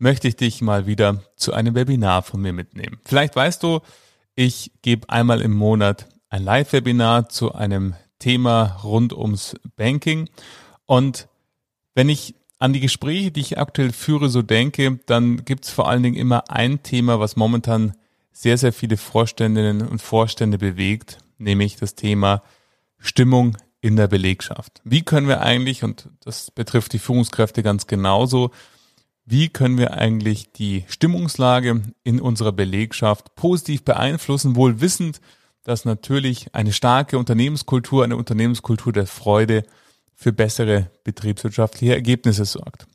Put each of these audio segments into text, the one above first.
möchte ich dich mal wieder zu einem Webinar von mir mitnehmen. Vielleicht weißt du, ich gebe einmal im Monat ein Live-Webinar zu einem Thema rund ums Banking. Und wenn ich an die Gespräche, die ich aktuell führe, so denke, dann gibt es vor allen Dingen immer ein Thema, was momentan sehr, sehr viele Vorständinnen und Vorstände bewegt, nämlich das Thema Stimmung in der Belegschaft. Wie können wir eigentlich, und das betrifft die Führungskräfte ganz genauso, wie können wir eigentlich die Stimmungslage in unserer Belegschaft positiv beeinflussen, wohl wissend, dass natürlich eine starke Unternehmenskultur, eine Unternehmenskultur der Freude für bessere betriebswirtschaftliche Ergebnisse sorgt.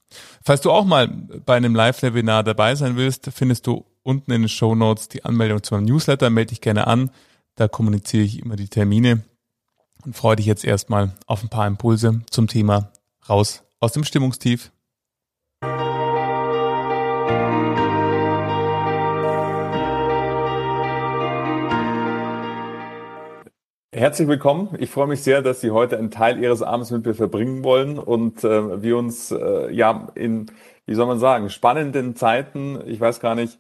Falls du auch mal bei einem Live-Webinar dabei sein willst, findest du unten in den Show Notes die Anmeldung zu meinem Newsletter. Melde dich gerne an. Da kommuniziere ich immer die Termine und freue dich jetzt erstmal auf ein paar Impulse zum Thema raus aus dem Stimmungstief. Herzlich willkommen. Ich freue mich sehr, dass Sie heute einen Teil Ihres Abends mit mir verbringen wollen und äh, wir uns äh, ja in, wie soll man sagen, spannenden Zeiten, ich weiß gar nicht,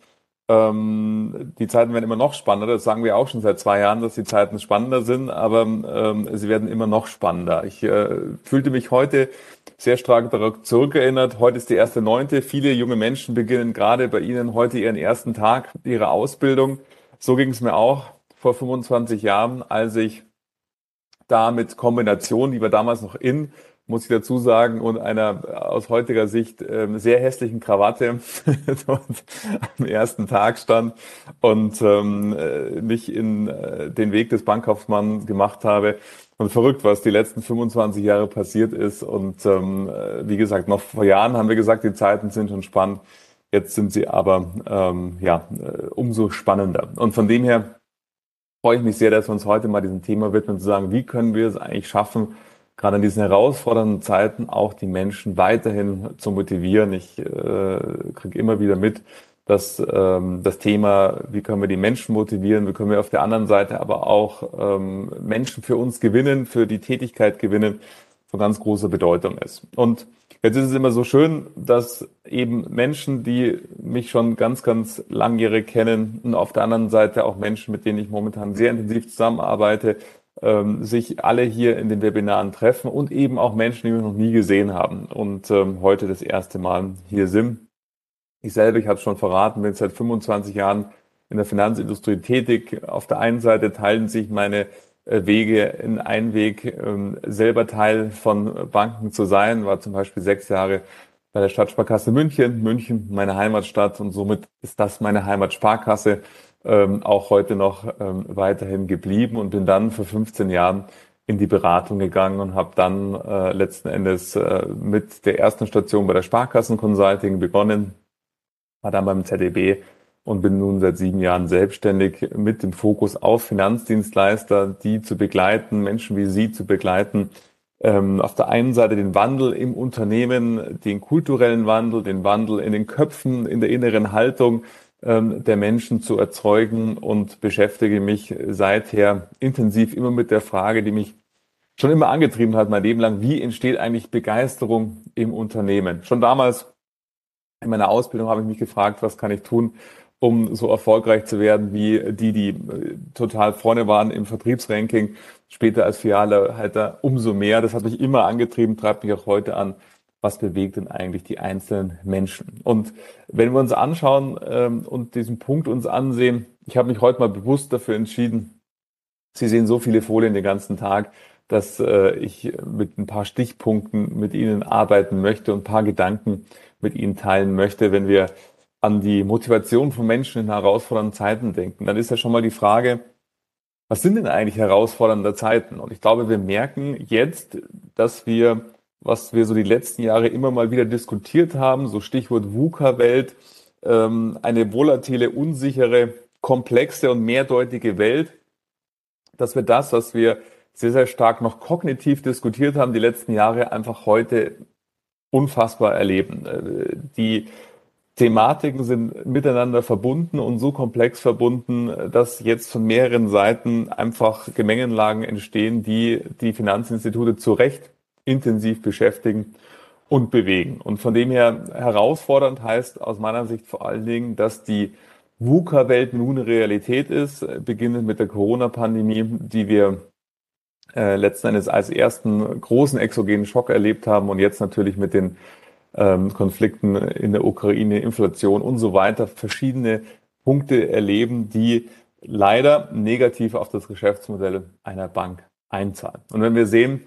ähm, die Zeiten werden immer noch spannender. Das sagen wir auch schon seit zwei Jahren, dass die Zeiten spannender sind, aber ähm, sie werden immer noch spannender. Ich äh, fühlte mich heute sehr stark darauf zurückerinnert. Heute ist die erste Neunte. Viele junge Menschen beginnen gerade bei Ihnen heute ihren ersten Tag ihrer Ausbildung. So ging es mir auch vor 25 Jahren, als ich da mit Kombination, die war damals noch in, muss ich dazu sagen, und einer aus heutiger Sicht ähm, sehr hässlichen Krawatte am ersten Tag stand und ähm, äh, mich in äh, den Weg des Bankkaufmanns gemacht habe. Und verrückt, was die letzten 25 Jahre passiert ist. Und ähm, äh, wie gesagt, noch vor Jahren haben wir gesagt, die Zeiten sind schon spannend. Jetzt sind sie aber ähm, ja äh, umso spannender. Und von dem her freue ich mich sehr, dass wir uns heute mal diesem Thema widmen, zu sagen, wie können wir es eigentlich schaffen, gerade in diesen herausfordernden Zeiten auch die Menschen weiterhin zu motivieren. Ich äh, kriege immer wieder mit, dass ähm, das Thema, wie können wir die Menschen motivieren, wie können wir auf der anderen Seite aber auch ähm, Menschen für uns gewinnen, für die Tätigkeit gewinnen, von ganz großer Bedeutung ist. Und jetzt ist es immer so schön, dass eben Menschen, die mich schon ganz, ganz langjährig kennen und auf der anderen Seite auch Menschen, mit denen ich momentan sehr intensiv zusammenarbeite, ähm, sich alle hier in den Webinaren treffen und eben auch Menschen, die wir noch nie gesehen haben und ähm, heute das erste Mal hier sind. Ich selber, ich habe es schon verraten, bin seit 25 Jahren in der Finanzindustrie tätig. Auf der einen Seite teilen sich meine äh, Wege in einen Weg, ähm, selber Teil von Banken zu sein, war zum Beispiel sechs Jahre bei der Stadtsparkasse München, München meine Heimatstadt und somit ist das meine Heimatsparkasse ähm, auch heute noch ähm, weiterhin geblieben und bin dann vor 15 Jahren in die Beratung gegangen und habe dann äh, letzten Endes äh, mit der ersten Station bei der Sparkassen Consulting begonnen, war dann beim ZDB und bin nun seit sieben Jahren selbstständig mit dem Fokus auf Finanzdienstleister, die zu begleiten, Menschen wie Sie zu begleiten. Ähm, auf der einen Seite den Wandel im Unternehmen, den kulturellen Wandel, den Wandel in den Köpfen, in der inneren Haltung, ähm, der Menschen zu erzeugen und beschäftige mich seither intensiv immer mit der Frage, die mich schon immer angetrieben hat, mein Leben lang, wie entsteht eigentlich Begeisterung im Unternehmen? Schon damals in meiner Ausbildung habe ich mich gefragt, was kann ich tun, um so erfolgreich zu werden wie die, die äh, total vorne waren im Vertriebsranking, später als Filialleiter umso mehr. Das hat mich immer angetrieben, treibt mich auch heute an, was bewegt denn eigentlich die einzelnen Menschen? Und wenn wir uns anschauen ähm, und diesen Punkt uns ansehen, ich habe mich heute mal bewusst dafür entschieden, Sie sehen so viele Folien den ganzen Tag, dass äh, ich mit ein paar Stichpunkten mit Ihnen arbeiten möchte und ein paar Gedanken mit Ihnen teilen möchte, wenn wir an die Motivation von Menschen in herausfordernden Zeiten denken. Dann ist ja schon mal die Frage, was sind denn eigentlich herausfordernde Zeiten? Und ich glaube, wir merken jetzt, dass wir was wir so die letzten Jahre immer mal wieder diskutiert haben, so Stichwort VUCA-Welt, ähm, eine volatile, unsichere, komplexe und mehrdeutige Welt, dass wir das, was wir sehr, sehr stark noch kognitiv diskutiert haben, die letzten Jahre einfach heute unfassbar erleben. Äh, die Thematiken sind miteinander verbunden und so komplex verbunden, dass jetzt von mehreren Seiten einfach Gemengenlagen entstehen, die die Finanzinstitute zu Recht intensiv beschäftigen und bewegen. Und von dem her herausfordernd heißt aus meiner Sicht vor allen Dingen, dass die VUCA-Welt nun Realität ist, beginnend mit der Corona-Pandemie, die wir äh, letzten Endes als ersten großen exogenen Schock erlebt haben und jetzt natürlich mit den ähm, Konflikten in der Ukraine, Inflation und so weiter, verschiedene Punkte erleben, die leider negativ auf das Geschäftsmodell einer Bank einzahlen. Und wenn wir sehen,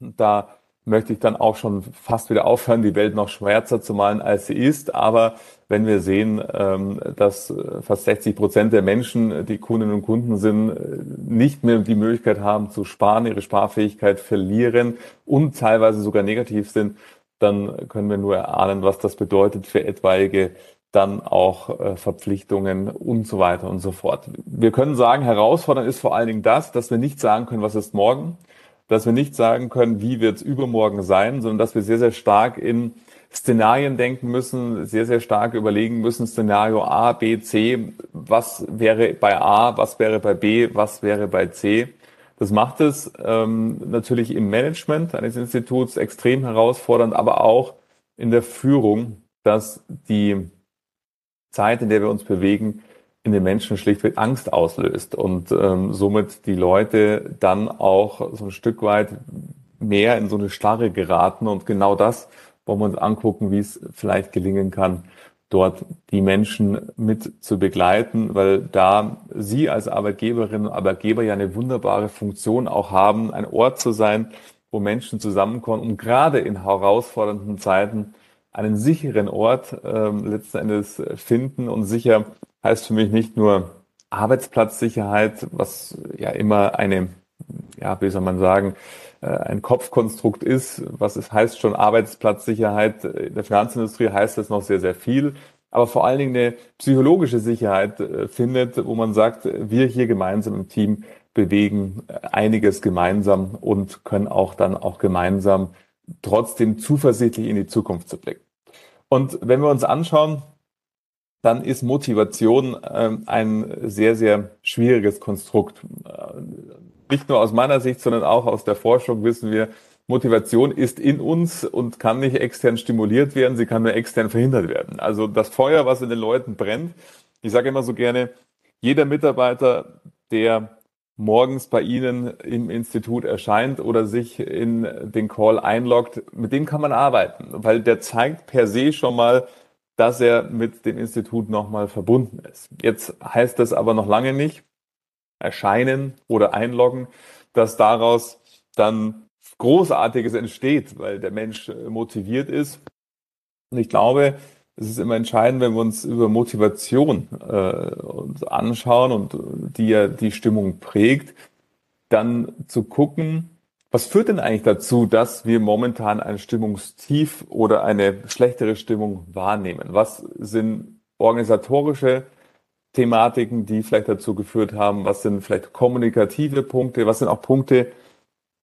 da möchte ich dann auch schon fast wieder aufhören, die Welt noch schwärzer zu malen, als sie ist. Aber wenn wir sehen, ähm, dass fast 60 Prozent der Menschen, die Kundinnen und Kunden sind, nicht mehr die Möglichkeit haben zu sparen, ihre Sparfähigkeit verlieren und teilweise sogar negativ sind, dann können wir nur erahnen, was das bedeutet für etwaige dann auch äh, Verpflichtungen und so weiter und so fort. Wir können sagen, herausfordernd ist vor allen Dingen das, dass wir nicht sagen können, was ist morgen, dass wir nicht sagen können, wie wird es übermorgen sein, sondern dass wir sehr, sehr stark in Szenarien denken müssen, sehr, sehr stark überlegen müssen, Szenario A, B, C, was wäre bei A, was wäre bei B, was wäre bei C. Das macht es ähm, natürlich im Management eines Instituts extrem herausfordernd, aber auch in der Führung, dass die Zeit, in der wir uns bewegen, in den Menschen schlichtweg Angst auslöst und ähm, somit die Leute dann auch so ein Stück weit mehr in so eine Starre geraten. Und genau das wollen wir uns angucken, wie es vielleicht gelingen kann, dort die Menschen mit zu begleiten, weil da Sie als Arbeitgeberinnen und Arbeitgeber ja eine wunderbare Funktion auch haben, ein Ort zu sein, wo Menschen zusammenkommen, um gerade in herausfordernden Zeiten einen sicheren Ort äh, letzten Endes finden. Und sicher heißt für mich nicht nur Arbeitsplatzsicherheit, was ja immer eine, ja, wie soll man sagen, ein Kopfkonstrukt ist. Was es heißt schon Arbeitsplatzsicherheit. In der Finanzindustrie heißt das noch sehr, sehr viel. Aber vor allen Dingen eine psychologische Sicherheit äh, findet, wo man sagt, wir hier gemeinsam im Team bewegen einiges gemeinsam und können auch dann auch gemeinsam trotzdem zuversichtlich in die Zukunft zu blicken. Und wenn wir uns anschauen, dann ist Motivation äh, ein sehr, sehr schwieriges Konstrukt. Nicht nur aus meiner Sicht, sondern auch aus der Forschung wissen wir, Motivation ist in uns und kann nicht extern stimuliert werden, sie kann nur extern verhindert werden. Also das Feuer, was in den Leuten brennt, ich sage immer so gerne, jeder Mitarbeiter, der morgens bei Ihnen im Institut erscheint oder sich in den Call einloggt, mit dem kann man arbeiten, weil der zeigt per se schon mal, dass er mit dem Institut nochmal verbunden ist. Jetzt heißt das aber noch lange nicht, erscheinen oder einloggen, dass daraus dann Großartiges entsteht, weil der Mensch motiviert ist. Und ich glaube, es ist immer entscheidend, wenn wir uns über Motivation äh, uns anschauen und die ja die Stimmung prägt, dann zu gucken, was führt denn eigentlich dazu, dass wir momentan ein Stimmungstief oder eine schlechtere Stimmung wahrnehmen? Was sind organisatorische Thematiken, die vielleicht dazu geführt haben? Was sind vielleicht kommunikative Punkte? Was sind auch Punkte,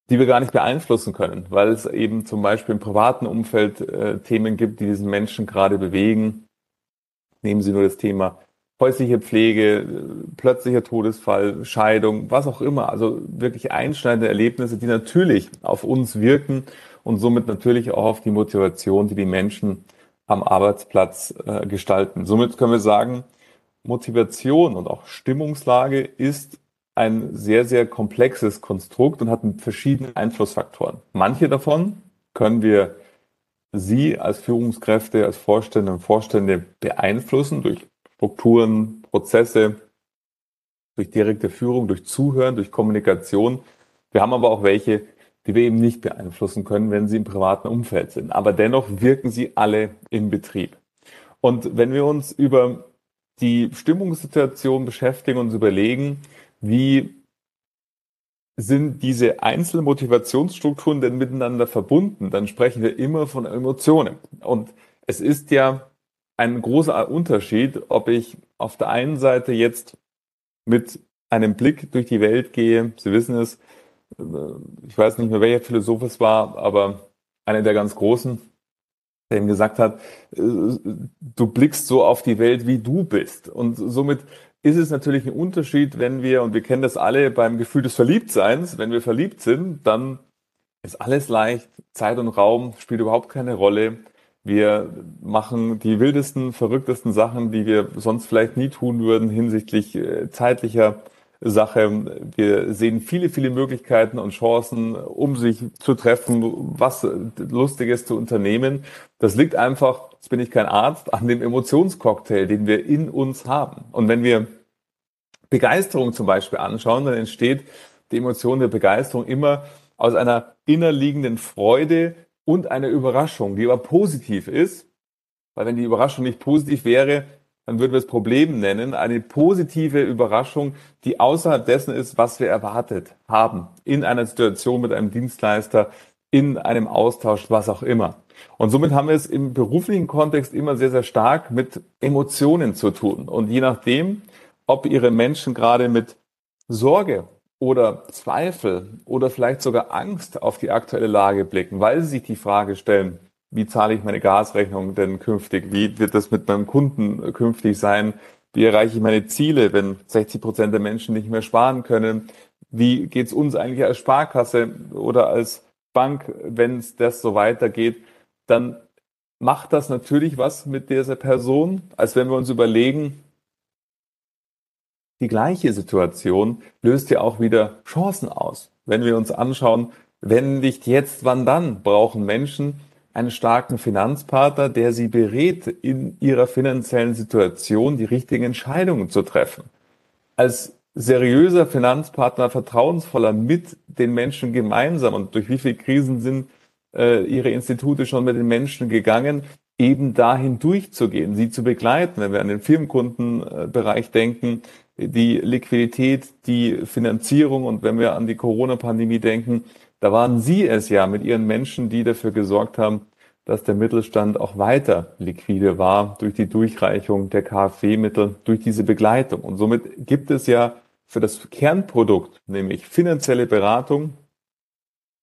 die wir gar nicht beeinflussen können, weil es eben zum Beispiel im privaten Umfeld äh, Themen gibt, die diesen Menschen gerade bewegen. Nehmen Sie nur das Thema häusliche Pflege, plötzlicher Todesfall, Scheidung, was auch immer. Also wirklich einschneidende Erlebnisse, die natürlich auf uns wirken und somit natürlich auch auf die Motivation, die die Menschen am Arbeitsplatz äh, gestalten. Somit können wir sagen, Motivation und auch Stimmungslage ist ein sehr, sehr komplexes Konstrukt und hat verschiedene Einflussfaktoren. Manche davon können wir Sie als Führungskräfte, als Vorstände und Vorstände beeinflussen durch Strukturen, Prozesse, durch direkte Führung, durch Zuhören, durch Kommunikation. Wir haben aber auch welche, die wir eben nicht beeinflussen können, wenn sie im privaten Umfeld sind. Aber dennoch wirken sie alle im Betrieb. Und wenn wir uns über die Stimmungssituation beschäftigen und uns überlegen, wie sind diese einzelnen Motivationsstrukturen denn miteinander verbunden, dann sprechen wir immer von Emotionen. Und es ist ja ein großer Unterschied, ob ich auf der einen Seite jetzt mit einem Blick durch die Welt gehe. Sie wissen es, äh, ich weiß nicht mehr, welcher Philosoph es war, aber einer der ganz großen, der ihm gesagt hat, äh, du blickst so auf die Welt, wie du bist. Und somit ist es natürlich ein Unterschied, wenn wir, und wir kennen das alle beim Gefühl des Verliebtseins, wenn wir verliebt sind, dann ist alles leicht, Zeit und Raum spielt überhaupt keine Rolle. Wir machen die wildesten, verrücktesten Sachen, die wir sonst vielleicht nie tun würden hinsichtlich äh, zeitlicher Sache. Wir sehen viele, viele Möglichkeiten und Chancen, um sich zu treffen, was Lustiges zu unternehmen. Das liegt einfach, jetzt bin ich kein Arzt, an dem Emotionscocktail, den wir in uns haben. Und wenn wir Begeisterung zum Beispiel anschauen, dann entsteht die Emotion der Begeisterung immer aus einer innerliegenden Freude und einer Überraschung, die aber positiv ist. Weil wenn die Überraschung nicht positiv wäre, dann würden wir es Problem nennen, eine positive Überraschung, die außerhalb dessen ist, was wir erwartet haben, in einer Situation mit einem Dienstleister, in einem Austausch, was auch immer. Und somit haben wir es im beruflichen Kontext immer sehr, sehr stark mit Emotionen zu tun. Und je nachdem, ob Ihre Menschen gerade mit Sorge oder Zweifel oder vielleicht sogar Angst auf die aktuelle Lage blicken, weil sie sich die Frage stellen, wie zahle ich meine Gasrechnung denn künftig? Wie wird das mit meinem Kunden künftig sein? Wie erreiche ich meine Ziele, wenn 60 Prozent der Menschen nicht mehr sparen können? Wie geht es uns eigentlich als Sparkasse oder als Bank, wenn es das so weitergeht? Dann macht das natürlich was mit dieser Person, als wenn wir uns überlegen, die gleiche Situation löst ja auch wieder Chancen aus. Wenn wir uns anschauen, wenn nicht jetzt, wann dann, brauchen Menschen einen starken Finanzpartner, der sie berät, in ihrer finanziellen Situation die richtigen Entscheidungen zu treffen. Als seriöser Finanzpartner, vertrauensvoller mit den Menschen gemeinsam und durch wie viele Krisen sind äh, ihre Institute schon mit den Menschen gegangen, eben dahin durchzugehen, sie zu begleiten, wenn wir an den Firmenkundenbereich denken, die Liquidität, die Finanzierung und wenn wir an die Corona-Pandemie denken, da waren Sie es ja mit Ihren Menschen, die dafür gesorgt haben, dass der Mittelstand auch weiter liquide war durch die Durchreichung der KfW-Mittel, durch diese Begleitung. Und somit gibt es ja für das Kernprodukt, nämlich finanzielle Beratung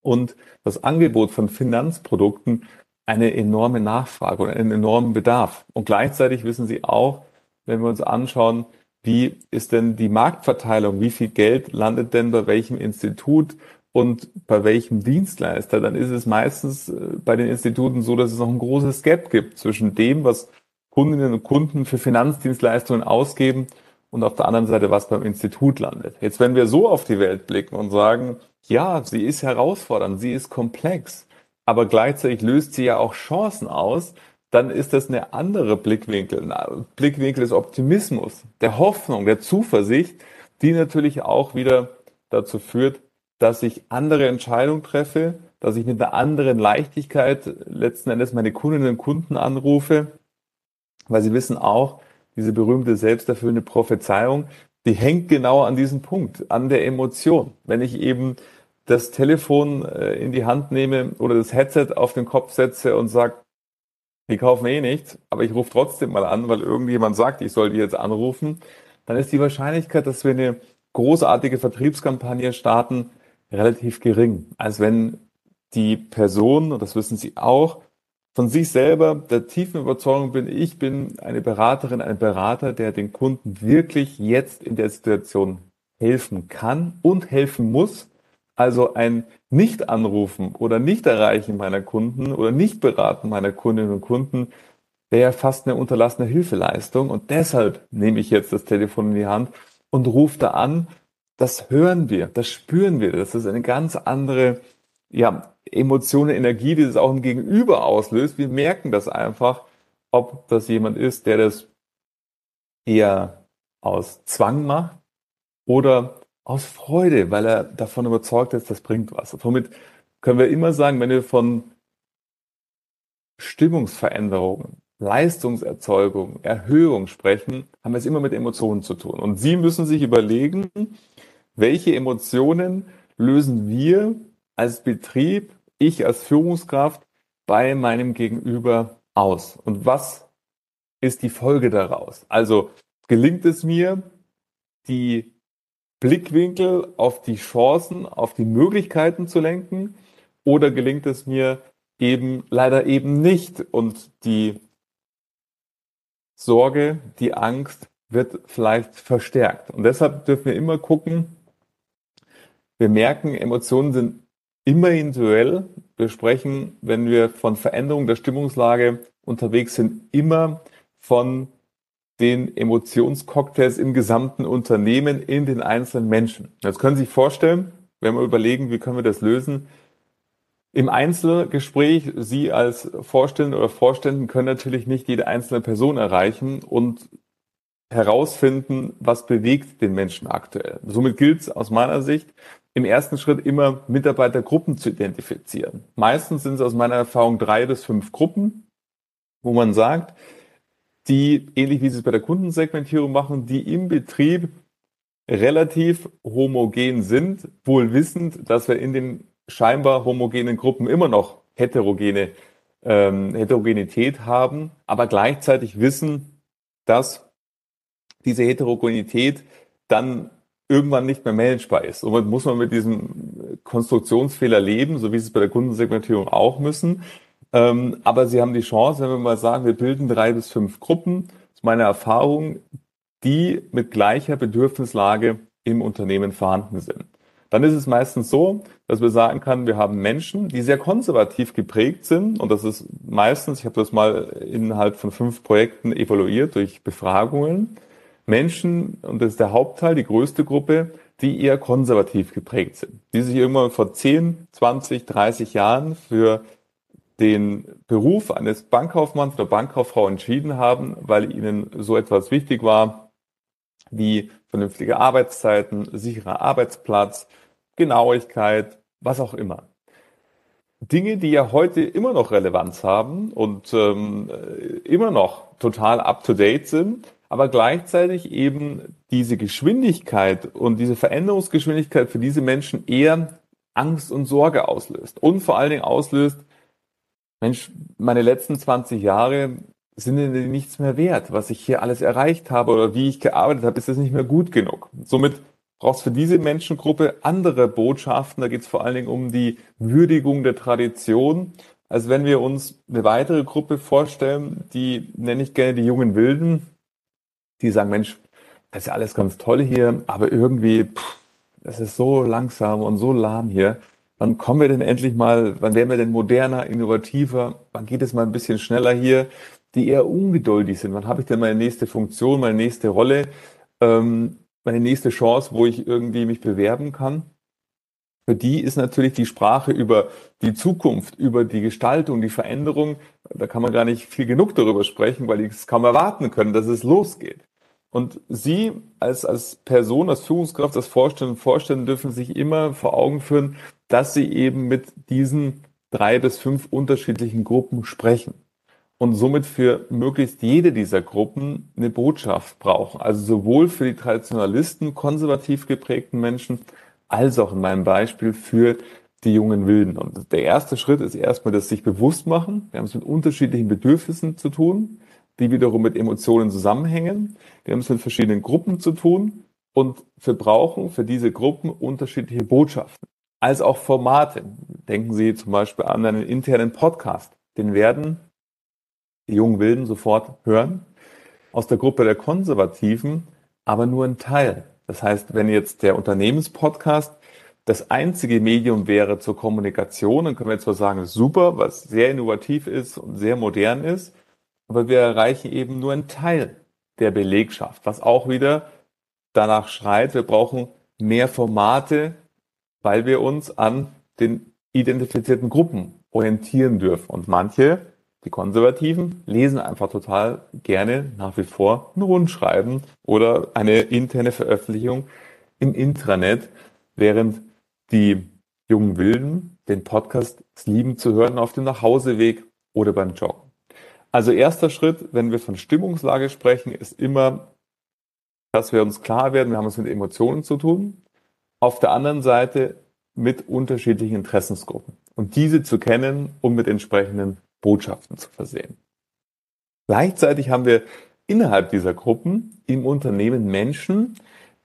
und das Angebot von Finanzprodukten, eine enorme Nachfrage und einen enormen Bedarf. Und gleichzeitig wissen Sie auch, wenn wir uns anschauen, wie ist denn die Marktverteilung, wie viel Geld landet denn bei welchem Institut und bei welchem Dienstleister, dann ist es meistens äh, bei den Instituten so, dass es noch ein großes Gap gibt zwischen dem, was Kundinnen und Kunden für Finanzdienstleistungen ausgeben und auf der anderen Seite, was beim Institut landet. Jetzt, wenn wir so auf die Welt blicken und sagen, ja, sie ist herausfordernd, sie ist komplex, aber gleichzeitig löst sie ja auch Chancen aus, dann ist das eine andere Blickwinkel, ein Blickwinkel des Optimismus, der Hoffnung, der Zuversicht, die natürlich auch wieder dazu führt, dass ich andere Entscheidungen treffe, dass ich mit einer anderen Leichtigkeit letzten Endes meine Kundinnen und Kunden anrufe, weil sie wissen auch, diese berühmte selbsterfüllende Prophezeiung, die hängt genau an diesem Punkt, an der Emotion. Wenn ich eben das Telefon äh, in die Hand nehme oder das Headset auf den Kopf setze und sage, die kaufen eh nichts, aber ich rufe trotzdem mal an, weil irgendjemand sagt, ich soll die jetzt anrufen, dann ist die Wahrscheinlichkeit, dass wir eine großartige Vertriebskampagne starten, relativ gering, als wenn die Person, und das wissen Sie auch, von sich selber der tiefen Überzeugung bin, ich bin eine Beraterin, ein Berater, der den Kunden wirklich jetzt in der Situation helfen kann und helfen muss. Also ein Nicht-Anrufen oder Nicht-Erreichen meiner Kunden oder Nicht-Beraten meiner Kundinnen und Kunden wäre fast eine unterlassene Hilfeleistung. Und deshalb nehme ich jetzt das Telefon in die Hand und rufe da an das hören wir, das spüren wir. Das ist eine ganz andere ja, Emotion, Energie, die das auch im Gegenüber auslöst. Wir merken das einfach, ob das jemand ist, der das eher aus Zwang macht oder aus Freude, weil er davon überzeugt ist, das bringt was. Somit können wir immer sagen, wenn wir von Stimmungsveränderungen, Leistungserzeugung, Erhöhung sprechen, haben wir es immer mit Emotionen zu tun. Und Sie müssen sich überlegen, welche Emotionen lösen wir als Betrieb, ich als Führungskraft bei meinem Gegenüber aus? Und was ist die Folge daraus. Also gelingt es mir, die Blickwinkel auf die Chancen, auf die Möglichkeiten zu lenken oder gelingt es mir eben leider eben nicht und die Sorge, die Angst wird vielleicht verstärkt. Und deshalb dürfen wir immer gucken, wir merken, Emotionen sind immer individuell. Wir sprechen, wenn wir von Veränderung der Stimmungslage unterwegs sind, immer von den Emotionscocktails im gesamten Unternehmen in den einzelnen Menschen. Jetzt können Sie sich vorstellen, wenn wir überlegen, wie können wir das lösen, im Einzelgespräch, Sie als Vorständin oder Vorständen können natürlich nicht jede einzelne Person erreichen und herausfinden, was bewegt den Menschen aktuell. Somit gilt es aus meiner Sicht, im ersten Schritt immer Mitarbeitergruppen zu identifizieren. Meistens sind es aus meiner Erfahrung drei bis fünf Gruppen, wo man sagt, die, ähnlich wie sie es bei der Kundensegmentierung machen, die im Betrieb relativ homogen sind, wohl wissend, dass wir in den scheinbar homogenen Gruppen immer noch heterogene ähm, Heterogenität haben, aber gleichzeitig wissen, dass diese Heterogenität dann irgendwann nicht mehr managebar ist. Somit muss man mit diesem Konstruktionsfehler leben, so wie sie es bei der Kundensegmentierung auch müssen. Ähm, aber sie haben die Chance, wenn wir mal sagen, wir bilden drei bis fünf Gruppen, das ist meine Erfahrung, die mit gleicher Bedürfnislage im Unternehmen vorhanden sind. Dann ist es meistens so, dass wir sagen können, wir haben Menschen, die sehr konservativ geprägt sind. Und das ist meistens, ich habe das mal innerhalb von fünf Projekten evaluiert durch Befragungen. Menschen, und das ist der Hauptteil, die größte Gruppe, die eher konservativ geprägt sind. Die sich irgendwann vor 10, 20, 30 Jahren für den Beruf eines Bankkaufmanns oder Bankkauffrau entschieden haben, weil ihnen so etwas wichtig war, wie vernünftige Arbeitszeiten, sicherer Arbeitsplatz, Genauigkeit, was auch immer. Dinge, die ja heute immer noch Relevanz haben und ähm, immer noch total up-to-date sind, aber gleichzeitig eben diese Geschwindigkeit und diese Veränderungsgeschwindigkeit für diese Menschen eher Angst und Sorge auslöst und vor allen Dingen auslöst, Mensch, meine letzten 20 Jahre sind nichts mehr wert, was ich hier alles erreicht habe oder wie ich gearbeitet habe, ist das nicht mehr gut genug. Somit braucht es für diese Menschengruppe andere Botschaften. Da geht es vor allen Dingen um die Würdigung der Tradition. als wenn wir uns eine weitere Gruppe vorstellen, die nenne ich gerne die jungen Wilden, die sagen, Mensch, das ist ja alles ganz toll hier, aber irgendwie, pff, das ist so langsam und so lahm hier. Wann kommen wir denn endlich mal, wann werden wir denn moderner, innovativer? Wann geht es mal ein bisschen schneller hier? Die eher ungeduldig sind. Wann habe ich denn meine nächste Funktion, meine nächste Rolle, ähm, meine nächste Chance, wo ich irgendwie mich bewerben kann? Für die ist natürlich die Sprache über die Zukunft, über die Gestaltung, die Veränderung, da kann man gar nicht viel genug darüber sprechen, weil die es kaum erwarten können, dass es losgeht. Und Sie als, als Person, als Führungskraft, als Vorstand, Vorstände dürfen sich immer vor Augen führen, dass Sie eben mit diesen drei bis fünf unterschiedlichen Gruppen sprechen und somit für möglichst jede dieser Gruppen eine Botschaft brauchen. Also sowohl für die Traditionalisten, konservativ geprägten Menschen, als auch in meinem Beispiel für die jungen Wilden. Und der erste Schritt ist erstmal das sich bewusst machen. Wir haben es mit unterschiedlichen Bedürfnissen zu tun die wiederum mit Emotionen zusammenhängen. Wir haben es mit verschiedenen Gruppen zu tun und wir brauchen für diese Gruppen unterschiedliche Botschaften, als auch Formate. Denken Sie zum Beispiel an einen internen Podcast. Den werden die jungen Wilden sofort hören. Aus der Gruppe der Konservativen aber nur ein Teil. Das heißt, wenn jetzt der Unternehmenspodcast das einzige Medium wäre zur Kommunikation, dann können wir zwar sagen, super, was sehr innovativ ist und sehr modern ist, aber wir erreichen eben nur einen Teil der Belegschaft, was auch wieder danach schreit, wir brauchen mehr Formate, weil wir uns an den identifizierten Gruppen orientieren dürfen. Und manche, die Konservativen, lesen einfach total gerne nach wie vor ein Rundschreiben oder eine interne Veröffentlichung im Intranet, während die jungen Wilden den Podcast lieben zu hören auf dem Nachhauseweg oder beim Joggen. Also erster Schritt, wenn wir von Stimmungslage sprechen, ist immer, dass wir uns klar werden, wir haben es mit Emotionen zu tun. Auf der anderen Seite mit unterschiedlichen Interessensgruppen und diese zu kennen und mit entsprechenden Botschaften zu versehen. Gleichzeitig haben wir innerhalb dieser Gruppen im Unternehmen Menschen,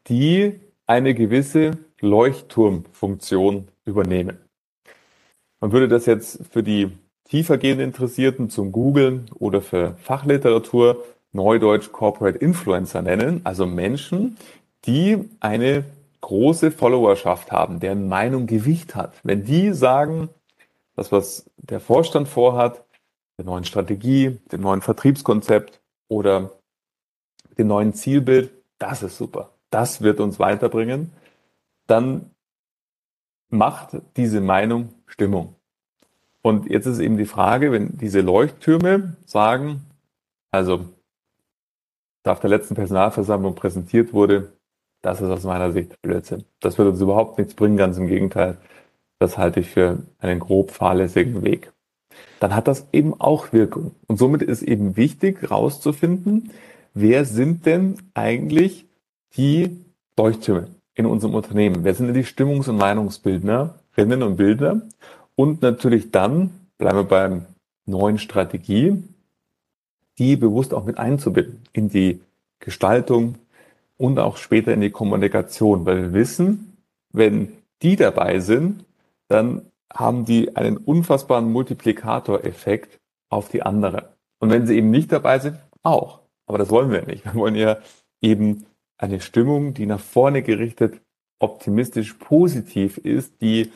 die eine gewisse Leuchtturmfunktion übernehmen. Man würde das jetzt für die tiefergehend Interessierten zum Googlen oder für Fachliteratur Neudeutsch Corporate Influencer nennen, also Menschen, die eine große Followerschaft haben, deren Meinung Gewicht hat. Wenn die sagen, das, was der Vorstand vorhat, der neuen Strategie, dem neuen Vertriebskonzept oder dem neuen Zielbild, das ist super. Das wird uns weiterbringen. Dann macht diese Meinung Stimmung. Und jetzt ist eben die Frage, wenn diese Leuchttürme sagen, also da auf der letzten Personalversammlung präsentiert wurde, das ist aus meiner Sicht Blödsinn. Das wird uns überhaupt nichts bringen, ganz im Gegenteil. Das halte ich für einen grob fahrlässigen Weg. Dann hat das eben auch Wirkung. Und somit ist eben wichtig, herauszufinden, wer sind denn eigentlich die Leuchttürme in unserem Unternehmen? Wer sind denn die Stimmungs- und Meinungsbildnerinnen und Bildner? Und natürlich dann, bleiben wir beim neuen Strategie, die bewusst auch mit einzubinden in die Gestaltung und auch später in die Kommunikation, weil wir wissen, wenn die dabei sind, dann haben die einen unfassbaren Multiplikatoreffekt auf die andere. Und wenn sie eben nicht dabei sind, auch. Aber das wollen wir nicht. Wir wollen ja eben eine Stimmung, die nach vorne gerichtet optimistisch positiv ist, die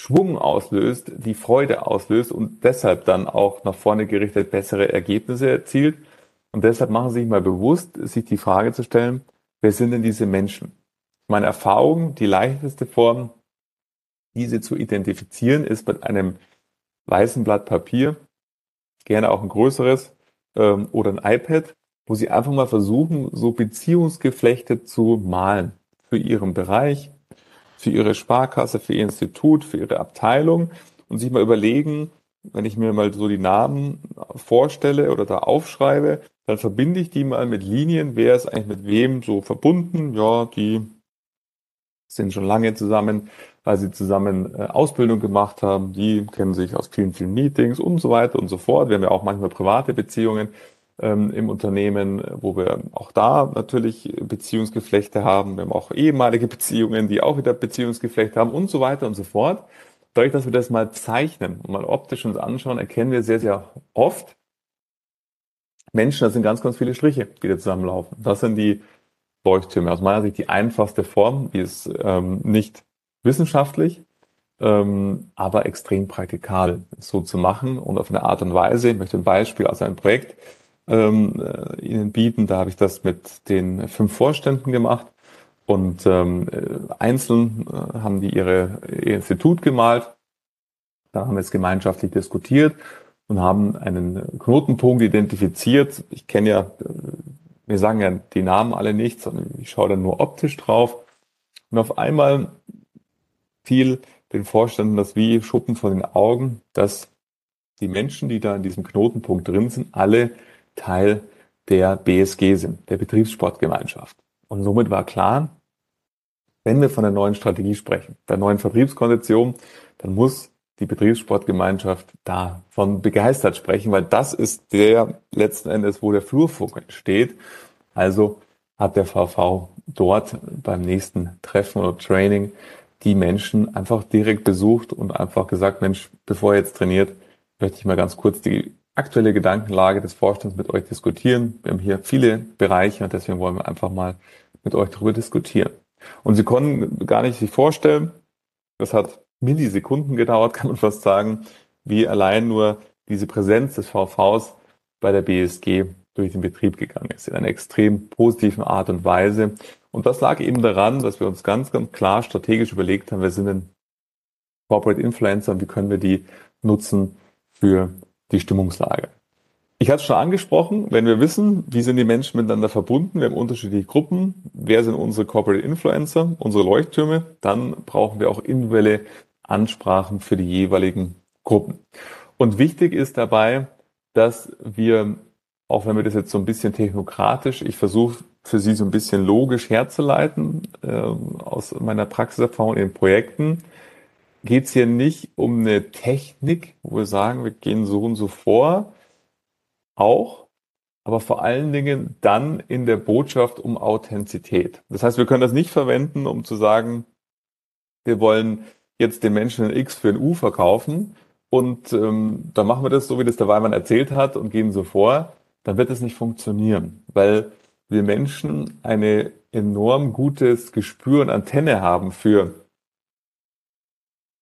Schwung auslöst, die Freude auslöst und deshalb dann auch nach vorne gerichtet bessere Ergebnisse erzielt. Und deshalb machen Sie sich mal bewusst, sich die Frage zu stellen, wer sind denn diese Menschen? Meine Erfahrung, die leichteste Form, diese zu identifizieren, ist mit einem weißen Blatt Papier, gerne auch ein größeres ähm, oder ein iPad, wo Sie einfach mal versuchen, so Beziehungsgeflechte zu malen für Ihren Bereich, für ihre Sparkasse, für ihr Institut, für ihre Abteilung und sich mal überlegen, wenn ich mir mal so die Namen vorstelle oder da aufschreibe, dann verbinde ich die mal mit Linien, wer ist eigentlich mit wem so verbunden. Ja, die sind schon lange zusammen, weil sie zusammen äh, Ausbildung gemacht haben, die kennen sich aus vielen, vielen Meetings und so weiter und so fort. Wir haben ja auch manchmal private Beziehungen ähm, im Unternehmen, wo wir auch da natürlich Beziehungsgeflechte haben. Wir haben auch ehemalige Beziehungen, die auch wieder Beziehungsgeflechte haben und so weiter und so fort. Dadurch, dass wir das mal zeichnen und mal optisch uns anschauen, erkennen wir sehr, sehr oft Menschen, das sind ganz, ganz viele Striche, die da zusammenlaufen. Das sind die Leuchttürme. Aus meiner Sicht die einfachste Form, die ist ähm, nicht wissenschaftlich, ähm, aber extrem praktikabel, so zu machen und auf eine Art und Weise. Ich möchte ein Beispiel aus einem Projekt ähm, äh, Ihnen bieten. Da habe ich das mit den fünf Vorständen gemacht und ähm, äh, einzeln äh, haben die ihre, ihr Institut gemalt. Da haben wir es gemeinschaftlich diskutiert und haben einen Knotenpunkt identifiziert. Ich kenne ja, wir sagen ja die Namen alle nicht, sondern ich schaue dann nur optisch drauf. Und auf einmal fiel den Vorständen das wie Schuppen von den Augen, dass die Menschen, die da in diesem Knotenpunkt drin sind, alle Teil der BSG sind, der Betriebssportgemeinschaft. Und somit war klar, wenn wir von der neuen Strategie sprechen, der neuen Vertriebskondition, dann muss die Betriebssportgemeinschaft davon begeistert sprechen, weil das ist der letzten Endes, wo der Flurfunk entsteht. Also hat der VV dort beim nächsten Treffen oder Training die Menschen einfach direkt besucht und einfach gesagt, Mensch, bevor ihr jetzt trainiert, möchte ich mal ganz kurz die aktuelle Gedankenlage des Vorstands mit euch diskutieren. Wir haben hier viele Bereiche und deswegen wollen wir einfach mal mit euch darüber diskutieren. Und Sie konnten gar nicht sich vorstellen, das hat Millisekunden gedauert, kann man fast sagen, wie allein nur diese Präsenz des VVs bei der BSG durch den Betrieb gegangen ist, in einer extrem positiven Art und Weise. Und das lag eben daran, dass wir uns ganz, ganz klar strategisch überlegt haben, wir sind ein Corporate Influencer und wie können wir die nutzen für die Stimmungslage. Ich hatte es schon angesprochen, wenn wir wissen, wie sind die Menschen miteinander verbunden, wir haben unterschiedliche Gruppen, wer sind unsere Corporate Influencer, unsere Leuchttürme, dann brauchen wir auch individuelle Ansprachen für die jeweiligen Gruppen. Und wichtig ist dabei, dass wir, auch wenn wir das jetzt so ein bisschen technokratisch, ich versuche für Sie so ein bisschen logisch herzuleiten, äh, aus meiner Praxiserfahrung in den Projekten, geht es hier nicht um eine Technik, wo wir sagen, wir gehen so und so vor, auch, aber vor allen Dingen dann in der Botschaft um Authentizität. Das heißt, wir können das nicht verwenden, um zu sagen, wir wollen jetzt den Menschen ein X für ein U verkaufen und ähm, dann machen wir das so, wie das der Weimann erzählt hat und gehen so vor, dann wird es nicht funktionieren, weil wir Menschen eine enorm gutes Gespür und Antenne haben für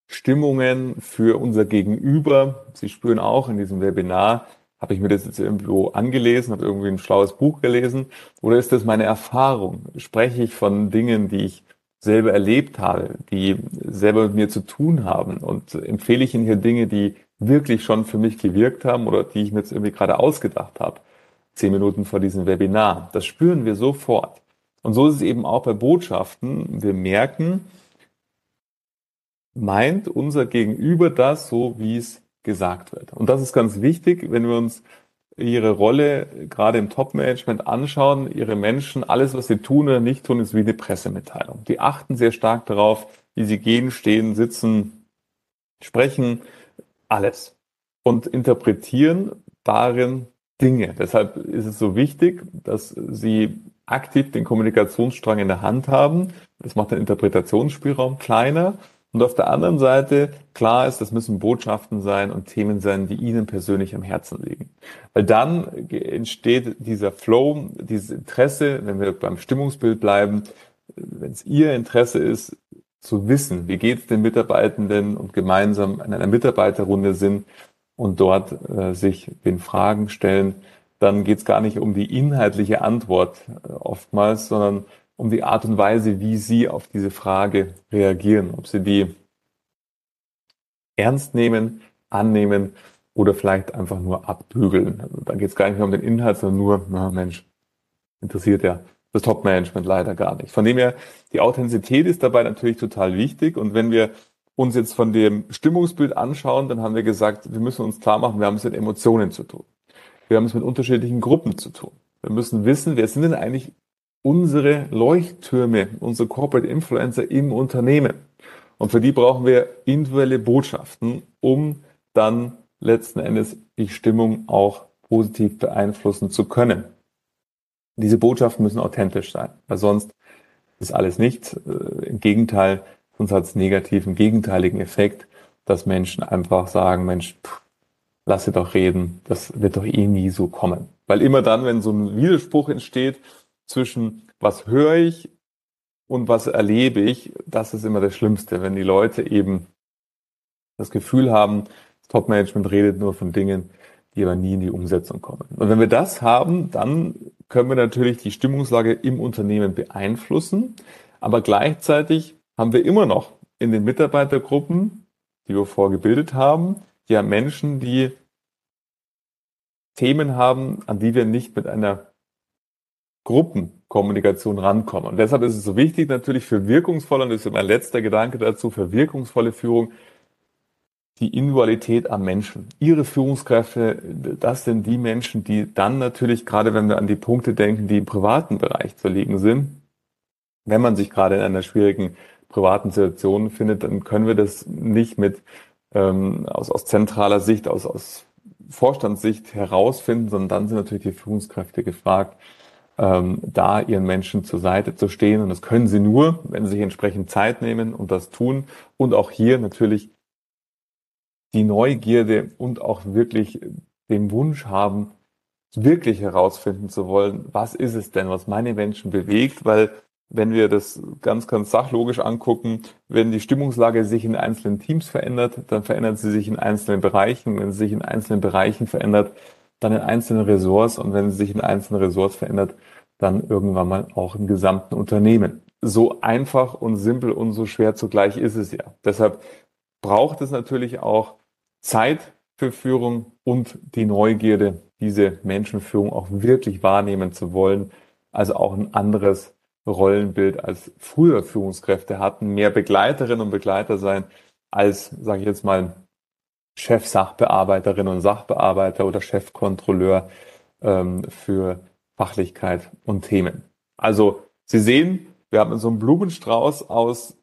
Stimmungen, für unser Gegenüber. Sie spüren auch in diesem Webinar, habe ich mir das jetzt irgendwo angelesen, habe irgendwie ein schlaues Buch gelesen oder ist das meine Erfahrung? Spreche ich von Dingen, die ich selber erlebt habe, die selber mit mir zu tun haben und empfehle ich Ihnen hier Dinge, die wirklich schon für mich gewirkt haben oder die ich mir jetzt irgendwie gerade ausgedacht habe, zehn Minuten vor diesem Webinar. Das spüren wir sofort. Und so ist es eben auch bei Botschaften. Wir merken, meint unser Gegenüber das so, wie es gesagt wird. Und das ist ganz wichtig, wenn wir uns ihre Rolle gerade im Top-Management anschauen, ihre Menschen, alles, was sie tun oder nicht tun, ist wie eine Pressemitteilung. Die achten sehr stark darauf, wie sie gehen, stehen, sitzen, sprechen, alles. Und interpretieren darin Dinge. Deshalb ist es so wichtig, dass sie aktiv den Kommunikationsstrang in der Hand haben. Das macht den Interpretationsspielraum kleiner und auf der anderen Seite, klar ist, das müssen Botschaften sein und Themen sein, die Ihnen persönlich am Herzen liegen. Weil dann entsteht dieser Flow, dieses Interesse, wenn wir beim Stimmungsbild bleiben, wenn es Ihr Interesse ist, zu wissen, wie geht es den Mitarbeitenden und gemeinsam in einer Mitarbeiterrunde sind und dort äh, sich den Fragen stellen, dann geht es gar nicht um die inhaltliche Antwort äh, oftmals, sondern um die Art und Weise, wie Sie auf diese Frage reagieren. Ob Sie die ernst nehmen, annehmen oder vielleicht einfach nur abbügeln. Also da geht es gar nicht mehr um den Inhalt, sondern nur, na Mensch, interessiert ja das Top-Management leider gar nicht. Von dem her, die Authentizität ist dabei natürlich total wichtig. Und wenn wir uns jetzt von dem Stimmungsbild anschauen, dann haben wir gesagt, wir müssen uns klar machen, wir haben es mit Emotionen zu tun. Wir haben es mit unterschiedlichen Gruppen zu tun. Wir müssen wissen, wer sind denn eigentlich unsere Leuchttürme, unsere Corporate Influencer im Unternehmen. Und für die brauchen wir individuelle Botschaften, um dann letzten Endes die Stimmung auch positiv beeinflussen zu können. Diese Botschaften müssen authentisch sein, weil sonst ist alles nichts. Äh, Im Gegenteil, sonst hat es negativen, gegenteiligen Effekt, dass Menschen einfach sagen, Mensch, pff, lass sie doch reden, das wird doch eh nie so kommen. Weil immer dann, wenn so ein Widerspruch entsteht, zwischen was höre ich und was erlebe ich, das ist immer das Schlimmste, wenn die Leute eben das Gefühl haben, das Top-Management redet nur von Dingen, die aber nie in die Umsetzung kommen. Und wenn wir das haben, dann können wir natürlich die Stimmungslage im Unternehmen beeinflussen, aber gleichzeitig haben wir immer noch in den Mitarbeitergruppen, die wir vorgebildet haben, ja Menschen, die Themen haben, an die wir nicht mit einer Gruppenkommunikation rankommen. Und deshalb ist es so wichtig natürlich für wirkungsvolle, und das ist mein letzter Gedanke dazu, für wirkungsvolle Führung, die Individualität am Menschen. Ihre Führungskräfte, das sind die Menschen, die dann natürlich, gerade wenn wir an die Punkte denken, die im privaten Bereich zu liegen sind, wenn man sich gerade in einer schwierigen privaten Situation findet, dann können wir das nicht mit ähm, aus, aus zentraler Sicht, aus, aus Vorstandssicht herausfinden, sondern dann sind natürlich die Führungskräfte gefragt, ähm, da ihren Menschen zur Seite zu stehen. Und das können sie nur, wenn sie sich entsprechend Zeit nehmen und das tun. Und auch hier natürlich die Neugierde und auch wirklich den Wunsch haben, wirklich herausfinden zu wollen, was ist es denn, was meine Menschen bewegt, weil wenn wir das ganz, ganz sachlogisch angucken, wenn die Stimmungslage sich in einzelnen Teams verändert, dann verändert sie sich in einzelnen Bereichen. Wenn sie sich in einzelnen Bereichen verändert, dann in einzelnen Ressorts und wenn sie sich in einzelnen Ressorts verändert, dann irgendwann mal auch im gesamten Unternehmen. So einfach und simpel und so schwer zugleich ist es ja. Deshalb braucht es natürlich auch Zeit für Führung und die Neugierde, diese Menschenführung auch wirklich wahrnehmen zu wollen. Also auch ein anderes Rollenbild als früher Führungskräfte hatten, mehr Begleiterinnen und Begleiter sein als, sage ich jetzt mal, Chefsachbearbeiterinnen und Sachbearbeiter oder Chefkontrolleur ähm, für Fachlichkeit und Themen. Also Sie sehen, wir haben so einen Blumenstrauß aus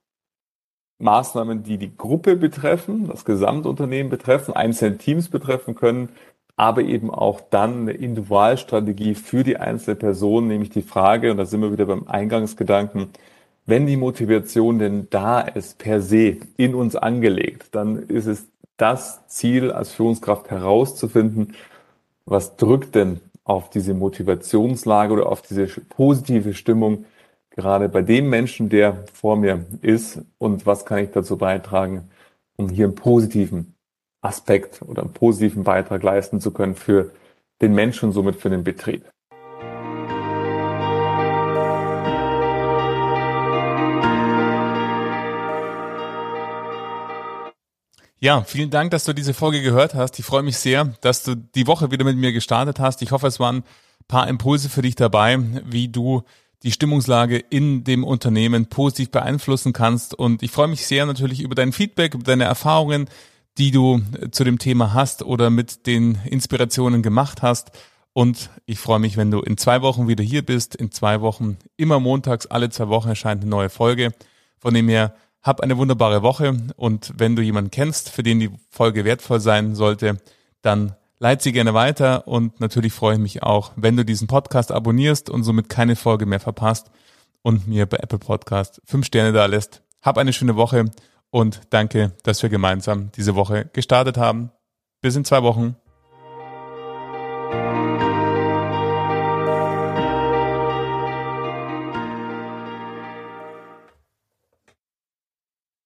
Maßnahmen, die die Gruppe betreffen, das Gesamtunternehmen betreffen, einzelne Teams betreffen können, aber eben auch dann eine Individualstrategie für die einzelne Person, nämlich die Frage, und da sind wir wieder beim Eingangsgedanken, wenn die Motivation denn da ist, per se in uns angelegt, dann ist es das Ziel als Führungskraft herauszufinden, was drückt denn auf diese Motivationslage oder auf diese positive Stimmung gerade bei dem Menschen, der vor mir ist und was kann ich dazu beitragen, um hier einen positiven Aspekt oder einen positiven Beitrag leisten zu können für den Menschen und somit für den Betrieb. Ja, vielen Dank, dass du diese Folge gehört hast. Ich freue mich sehr, dass du die Woche wieder mit mir gestartet hast. Ich hoffe, es waren ein paar Impulse für dich dabei, wie du die Stimmungslage in dem Unternehmen positiv beeinflussen kannst. Und ich freue mich sehr natürlich über dein Feedback, über deine Erfahrungen, die du zu dem Thema hast oder mit den Inspirationen gemacht hast. Und ich freue mich, wenn du in zwei Wochen wieder hier bist. In zwei Wochen, immer montags, alle zwei Wochen erscheint eine neue Folge. Von dem her, hab eine wunderbare Woche und wenn du jemanden kennst, für den die Folge wertvoll sein sollte, dann leite sie gerne weiter und natürlich freue ich mich auch, wenn du diesen Podcast abonnierst und somit keine Folge mehr verpasst und mir bei Apple Podcast fünf Sterne da lässt. Hab eine schöne Woche und danke, dass wir gemeinsam diese Woche gestartet haben. Bis in zwei Wochen.